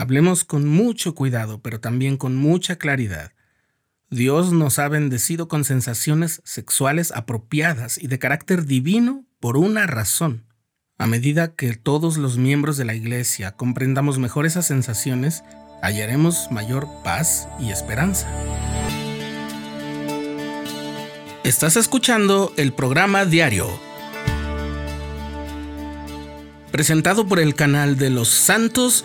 Hablemos con mucho cuidado, pero también con mucha claridad. Dios nos ha bendecido con sensaciones sexuales apropiadas y de carácter divino por una razón. A medida que todos los miembros de la Iglesia comprendamos mejor esas sensaciones, hallaremos mayor paz y esperanza. Estás escuchando el programa diario, presentado por el canal de los santos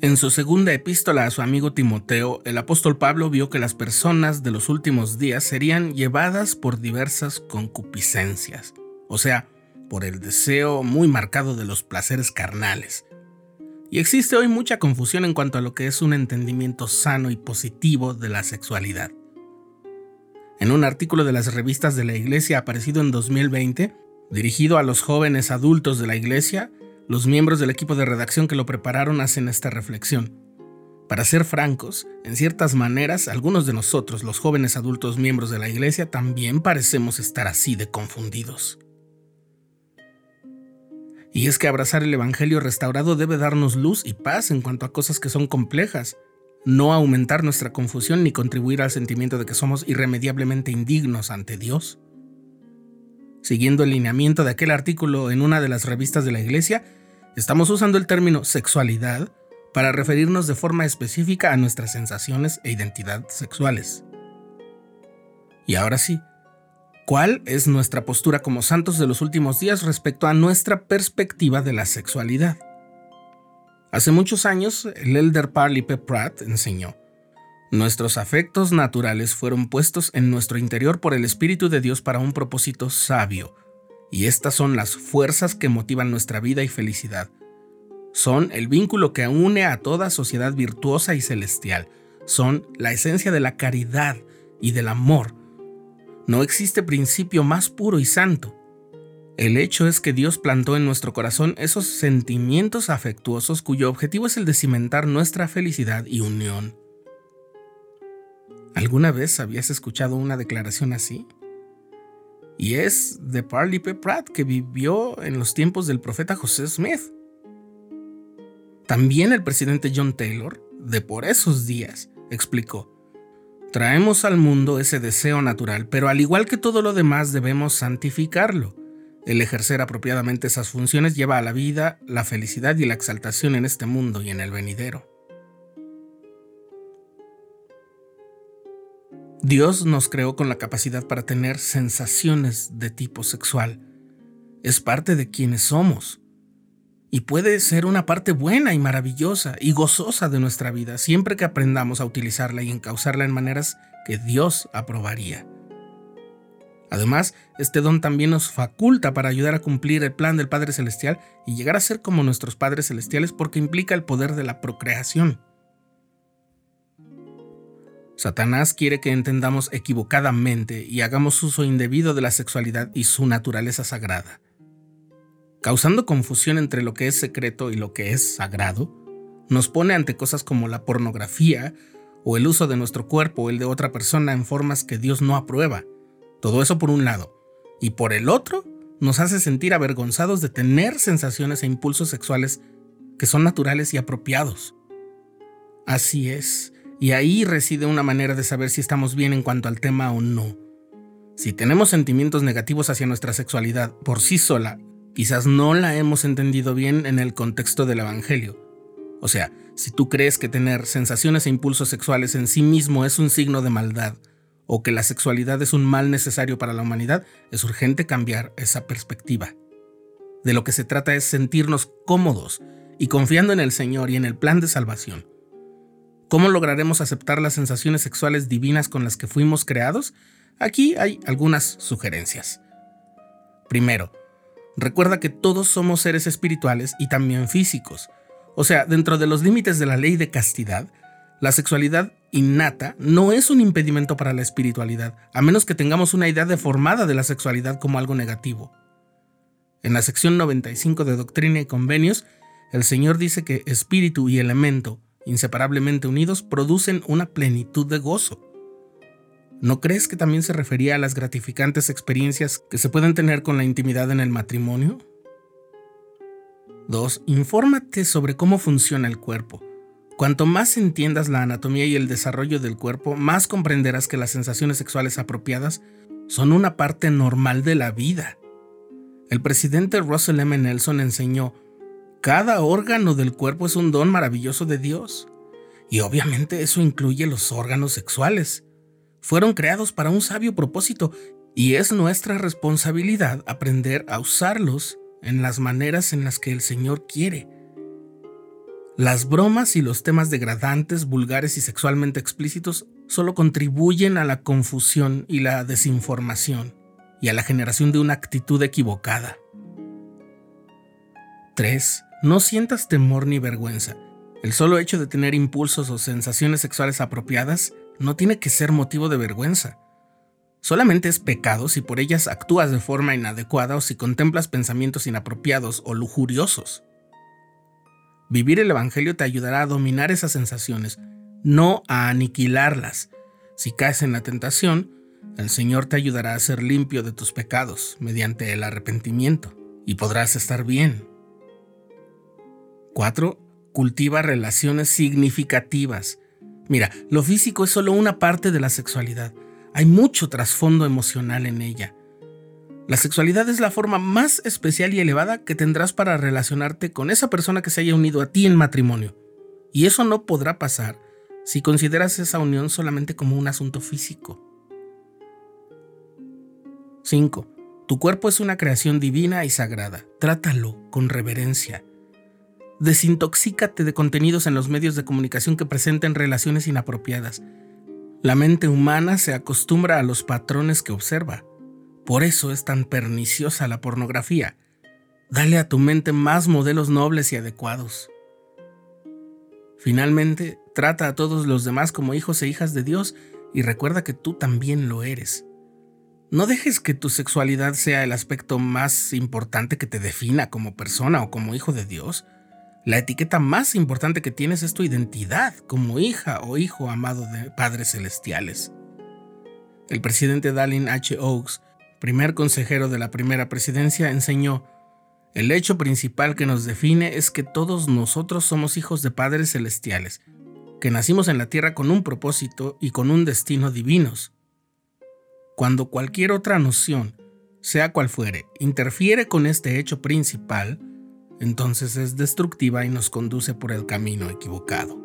En su segunda epístola a su amigo Timoteo, el apóstol Pablo vio que las personas de los últimos días serían llevadas por diversas concupiscencias, o sea, por el deseo muy marcado de los placeres carnales. Y existe hoy mucha confusión en cuanto a lo que es un entendimiento sano y positivo de la sexualidad. En un artículo de las revistas de la Iglesia aparecido en 2020, dirigido a los jóvenes adultos de la Iglesia, los miembros del equipo de redacción que lo prepararon hacen esta reflexión. Para ser francos, en ciertas maneras, algunos de nosotros, los jóvenes adultos miembros de la Iglesia, también parecemos estar así de confundidos. Y es que abrazar el Evangelio restaurado debe darnos luz y paz en cuanto a cosas que son complejas, no aumentar nuestra confusión ni contribuir al sentimiento de que somos irremediablemente indignos ante Dios. Siguiendo el lineamiento de aquel artículo en una de las revistas de la Iglesia, Estamos usando el término sexualidad para referirnos de forma específica a nuestras sensaciones e identidad sexuales. Y ahora sí, ¿cuál es nuestra postura como santos de los últimos días respecto a nuestra perspectiva de la sexualidad? Hace muchos años, el elder Parley P. Pratt enseñó, Nuestros afectos naturales fueron puestos en nuestro interior por el Espíritu de Dios para un propósito sabio, y estas son las fuerzas que motivan nuestra vida y felicidad. Son el vínculo que une a toda sociedad virtuosa y celestial. Son la esencia de la caridad y del amor. No existe principio más puro y santo. El hecho es que Dios plantó en nuestro corazón esos sentimientos afectuosos cuyo objetivo es el de cimentar nuestra felicidad y unión. ¿Alguna vez habías escuchado una declaración así? Y es de Parley P. Pratt, que vivió en los tiempos del profeta José Smith. También el presidente John Taylor, de por esos días, explicó, Traemos al mundo ese deseo natural, pero al igual que todo lo demás debemos santificarlo. El ejercer apropiadamente esas funciones lleva a la vida la felicidad y la exaltación en este mundo y en el venidero. Dios nos creó con la capacidad para tener sensaciones de tipo sexual. Es parte de quienes somos. Y puede ser una parte buena y maravillosa y gozosa de nuestra vida siempre que aprendamos a utilizarla y encauzarla en maneras que Dios aprobaría. Además, este don también nos faculta para ayudar a cumplir el plan del Padre Celestial y llegar a ser como nuestros Padres Celestiales porque implica el poder de la procreación. Satanás quiere que entendamos equivocadamente y hagamos uso indebido de la sexualidad y su naturaleza sagrada. Causando confusión entre lo que es secreto y lo que es sagrado, nos pone ante cosas como la pornografía o el uso de nuestro cuerpo o el de otra persona en formas que Dios no aprueba. Todo eso por un lado. Y por el otro, nos hace sentir avergonzados de tener sensaciones e impulsos sexuales que son naturales y apropiados. Así es, y ahí reside una manera de saber si estamos bien en cuanto al tema o no. Si tenemos sentimientos negativos hacia nuestra sexualidad por sí sola, quizás no la hemos entendido bien en el contexto del Evangelio. O sea, si tú crees que tener sensaciones e impulsos sexuales en sí mismo es un signo de maldad, o que la sexualidad es un mal necesario para la humanidad, es urgente cambiar esa perspectiva. De lo que se trata es sentirnos cómodos y confiando en el Señor y en el plan de salvación. ¿Cómo lograremos aceptar las sensaciones sexuales divinas con las que fuimos creados? Aquí hay algunas sugerencias. Primero, recuerda que todos somos seres espirituales y también físicos. O sea, dentro de los límites de la ley de castidad, la sexualidad innata no es un impedimento para la espiritualidad, a menos que tengamos una idea deformada de la sexualidad como algo negativo. En la sección 95 de Doctrina y Convenios, el Señor dice que espíritu y elemento, inseparablemente unidos, producen una plenitud de gozo. ¿No crees que también se refería a las gratificantes experiencias que se pueden tener con la intimidad en el matrimonio? 2. Infórmate sobre cómo funciona el cuerpo. Cuanto más entiendas la anatomía y el desarrollo del cuerpo, más comprenderás que las sensaciones sexuales apropiadas son una parte normal de la vida. El presidente Russell M. Nelson enseñó, cada órgano del cuerpo es un don maravilloso de Dios. Y obviamente eso incluye los órganos sexuales. Fueron creados para un sabio propósito y es nuestra responsabilidad aprender a usarlos en las maneras en las que el Señor quiere. Las bromas y los temas degradantes, vulgares y sexualmente explícitos solo contribuyen a la confusión y la desinformación y a la generación de una actitud equivocada. 3. No sientas temor ni vergüenza. El solo hecho de tener impulsos o sensaciones sexuales apropiadas no tiene que ser motivo de vergüenza. Solamente es pecado si por ellas actúas de forma inadecuada o si contemplas pensamientos inapropiados o lujuriosos. Vivir el Evangelio te ayudará a dominar esas sensaciones, no a aniquilarlas. Si caes en la tentación, el Señor te ayudará a ser limpio de tus pecados mediante el arrepentimiento y podrás estar bien. 4. Cultiva relaciones significativas. Mira, lo físico es solo una parte de la sexualidad. Hay mucho trasfondo emocional en ella. La sexualidad es la forma más especial y elevada que tendrás para relacionarte con esa persona que se haya unido a ti en matrimonio. Y eso no podrá pasar si consideras esa unión solamente como un asunto físico. 5. Tu cuerpo es una creación divina y sagrada. Trátalo con reverencia. Desintoxícate de contenidos en los medios de comunicación que presenten relaciones inapropiadas. La mente humana se acostumbra a los patrones que observa. Por eso es tan perniciosa la pornografía. Dale a tu mente más modelos nobles y adecuados. Finalmente, trata a todos los demás como hijos e hijas de Dios y recuerda que tú también lo eres. No dejes que tu sexualidad sea el aspecto más importante que te defina como persona o como hijo de Dios. La etiqueta más importante que tienes es tu identidad como hija o hijo amado de padres celestiales. El presidente Dallin H. Oaks, primer consejero de la primera presidencia, enseñó, el hecho principal que nos define es que todos nosotros somos hijos de padres celestiales, que nacimos en la tierra con un propósito y con un destino divinos. Cuando cualquier otra noción, sea cual fuere, interfiere con este hecho principal, entonces es destructiva y nos conduce por el camino equivocado.